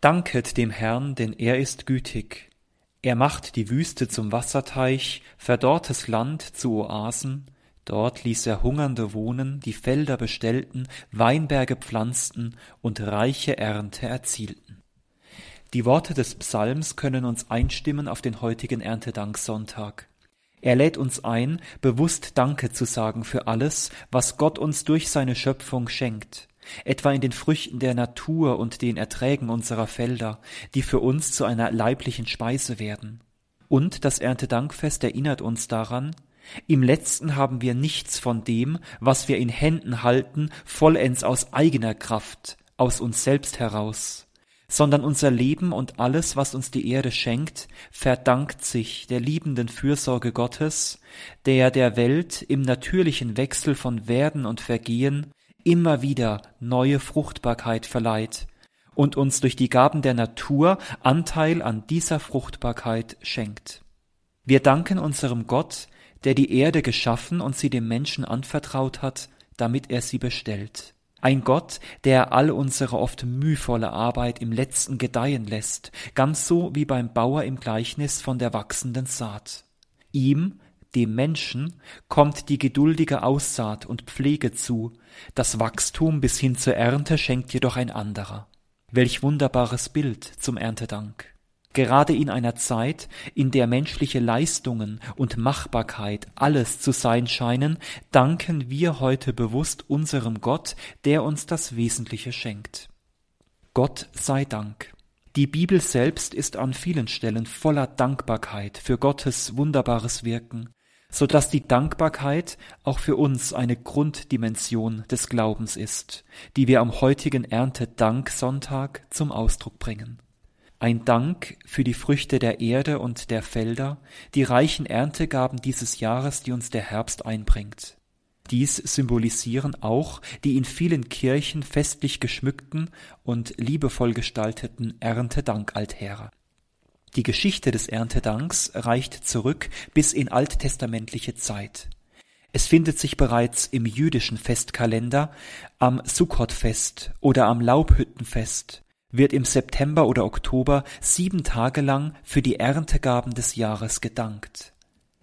Danket dem Herrn, denn er ist gütig. Er macht die Wüste zum Wasserteich, verdorrtes Land zu Oasen. Dort ließ er Hungernde wohnen, die Felder bestellten, Weinberge pflanzten und reiche Ernte erzielten. Die Worte des Psalms können uns einstimmen auf den heutigen Erntedanksonntag. Er lädt uns ein, bewusst Danke zu sagen für alles, was Gott uns durch seine Schöpfung schenkt etwa in den Früchten der Natur und den Erträgen unserer Felder, die für uns zu einer leiblichen Speise werden. Und das Erntedankfest erinnert uns daran, im letzten haben wir nichts von dem, was wir in Händen halten, vollends aus eigener Kraft, aus uns selbst heraus, sondern unser Leben und alles, was uns die Erde schenkt, verdankt sich der liebenden Fürsorge Gottes, der der Welt im natürlichen Wechsel von Werden und Vergehen immer wieder neue Fruchtbarkeit verleiht und uns durch die Gaben der Natur Anteil an dieser Fruchtbarkeit schenkt. Wir danken unserem Gott, der die Erde geschaffen und sie dem Menschen anvertraut hat, damit er sie bestellt. Ein Gott, der all unsere oft mühvolle Arbeit im letzten gedeihen lässt, ganz so wie beim Bauer im Gleichnis von der wachsenden Saat. Ihm dem Menschen kommt die geduldige Aussaat und Pflege zu, das Wachstum bis hin zur Ernte schenkt jedoch ein anderer. Welch wunderbares Bild zum Erntedank. Gerade in einer Zeit, in der menschliche Leistungen und Machbarkeit alles zu sein scheinen, danken wir heute bewusst unserem Gott, der uns das Wesentliche schenkt. Gott sei Dank. Die Bibel selbst ist an vielen Stellen voller Dankbarkeit für Gottes wunderbares Wirken, so dass die Dankbarkeit auch für uns eine Grunddimension des Glaubens ist, die wir am heutigen Erntedanksonntag zum Ausdruck bringen. Ein Dank für die Früchte der Erde und der Felder, die reichen Erntegaben dieses Jahres, die uns der Herbst einbringt. Dies symbolisieren auch die in vielen Kirchen festlich geschmückten und liebevoll gestalteten Erntedankaltäre. Die Geschichte des Erntedanks reicht zurück bis in alttestamentliche Zeit. Es findet sich bereits im jüdischen Festkalender am Sukkotfest oder am Laubhüttenfest wird im September oder Oktober sieben Tage lang für die Erntegaben des Jahres gedankt.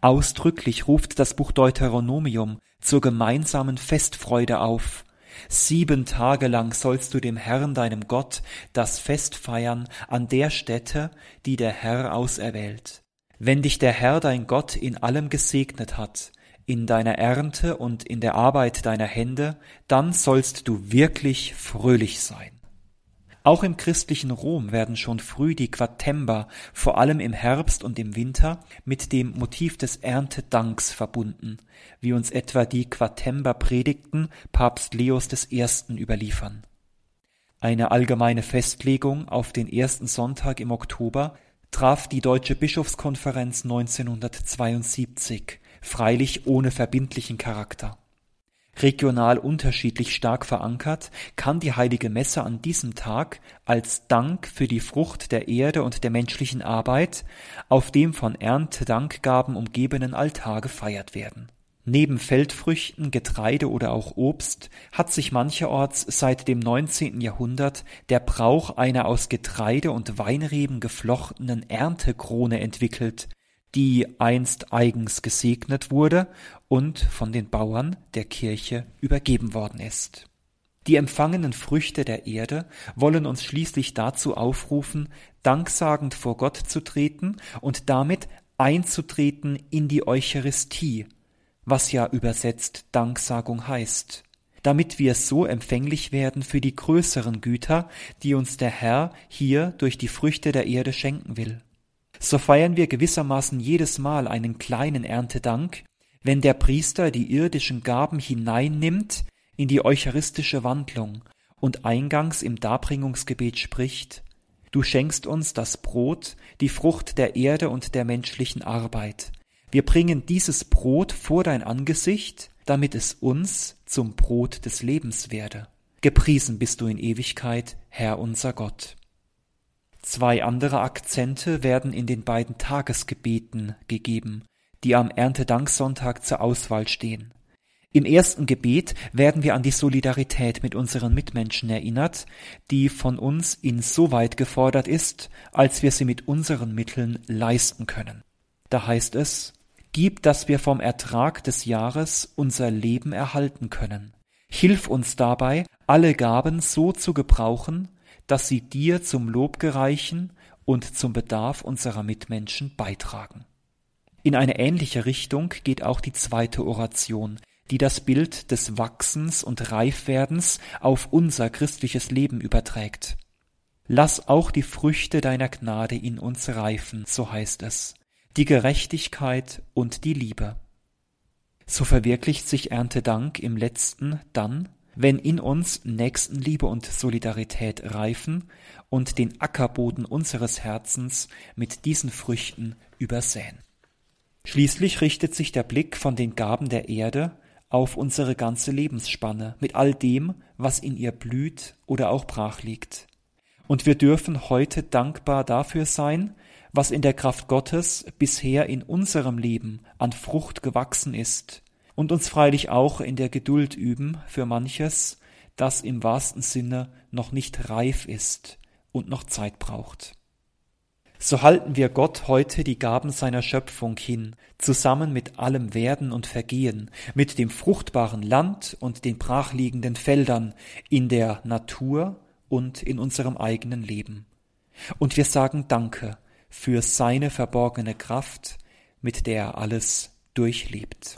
Ausdrücklich ruft das Buch Deuteronomium zur gemeinsamen Festfreude auf, Sieben Tage lang sollst du dem Herrn deinem Gott das Fest feiern an der Stätte, die der Herr auserwählt. Wenn dich der Herr dein Gott in allem gesegnet hat, in deiner Ernte und in der Arbeit deiner Hände, dann sollst du wirklich fröhlich sein. Auch im christlichen Rom werden schon früh die Quatember, vor allem im Herbst und im Winter, mit dem Motiv des Erntedanks verbunden, wie uns etwa die Quatember-Predigten Papst Leos I. überliefern. Eine allgemeine Festlegung auf den ersten Sonntag im Oktober traf die Deutsche Bischofskonferenz 1972, freilich ohne verbindlichen Charakter. Regional unterschiedlich stark verankert, kann die Heilige Messe an diesem Tag als Dank für die Frucht der Erde und der menschlichen Arbeit auf dem von Erntedankgaben umgebenen Altar gefeiert werden. Neben Feldfrüchten, Getreide oder auch Obst hat sich mancherorts seit dem 19. Jahrhundert der Brauch einer aus Getreide und Weinreben geflochtenen Erntekrone entwickelt, die einst eigens gesegnet wurde und von den Bauern der Kirche übergeben worden ist. Die empfangenen Früchte der Erde wollen uns schließlich dazu aufrufen, danksagend vor Gott zu treten und damit einzutreten in die Eucharistie, was ja übersetzt Danksagung heißt, damit wir so empfänglich werden für die größeren Güter, die uns der Herr hier durch die Früchte der Erde schenken will. So feiern wir gewissermaßen jedes Mal einen kleinen Erntedank, wenn der Priester die irdischen Gaben hineinnimmt in die eucharistische Wandlung und eingangs im Darbringungsgebet spricht, Du schenkst uns das Brot, die Frucht der Erde und der menschlichen Arbeit. Wir bringen dieses Brot vor dein Angesicht, damit es uns zum Brot des Lebens werde. Gepriesen bist du in Ewigkeit, Herr unser Gott. Zwei andere Akzente werden in den beiden Tagesgebeten gegeben, die am Erntedanksonntag zur Auswahl stehen. Im ersten Gebet werden wir an die Solidarität mit unseren Mitmenschen erinnert, die von uns insoweit gefordert ist, als wir sie mit unseren Mitteln leisten können. Da heißt es, Gib, dass wir vom Ertrag des Jahres unser Leben erhalten können. Hilf uns dabei, alle Gaben so zu gebrauchen, dass sie dir zum Lob gereichen und zum Bedarf unserer Mitmenschen beitragen. In eine ähnliche Richtung geht auch die zweite Oration, die das Bild des Wachsens und Reifwerdens auf unser christliches Leben überträgt. Lass auch die Früchte deiner Gnade in uns reifen, so heißt es, die Gerechtigkeit und die Liebe. So verwirklicht sich Erntedank im letzten dann, wenn in uns Nächstenliebe und Solidarität reifen und den Ackerboden unseres Herzens mit diesen Früchten übersäen. Schließlich richtet sich der Blick von den Gaben der Erde auf unsere ganze Lebensspanne mit all dem, was in ihr blüht oder auch brach liegt. Und wir dürfen heute dankbar dafür sein, was in der Kraft Gottes bisher in unserem Leben an Frucht gewachsen ist, und uns freilich auch in der Geduld üben für manches, das im wahrsten Sinne noch nicht reif ist und noch Zeit braucht. So halten wir Gott heute die Gaben seiner Schöpfung hin, zusammen mit allem Werden und Vergehen, mit dem fruchtbaren Land und den brachliegenden Feldern, in der Natur und in unserem eigenen Leben. Und wir sagen Danke für seine verborgene Kraft, mit der er alles durchlebt.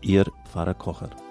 Ihr Pfarrer Kocher.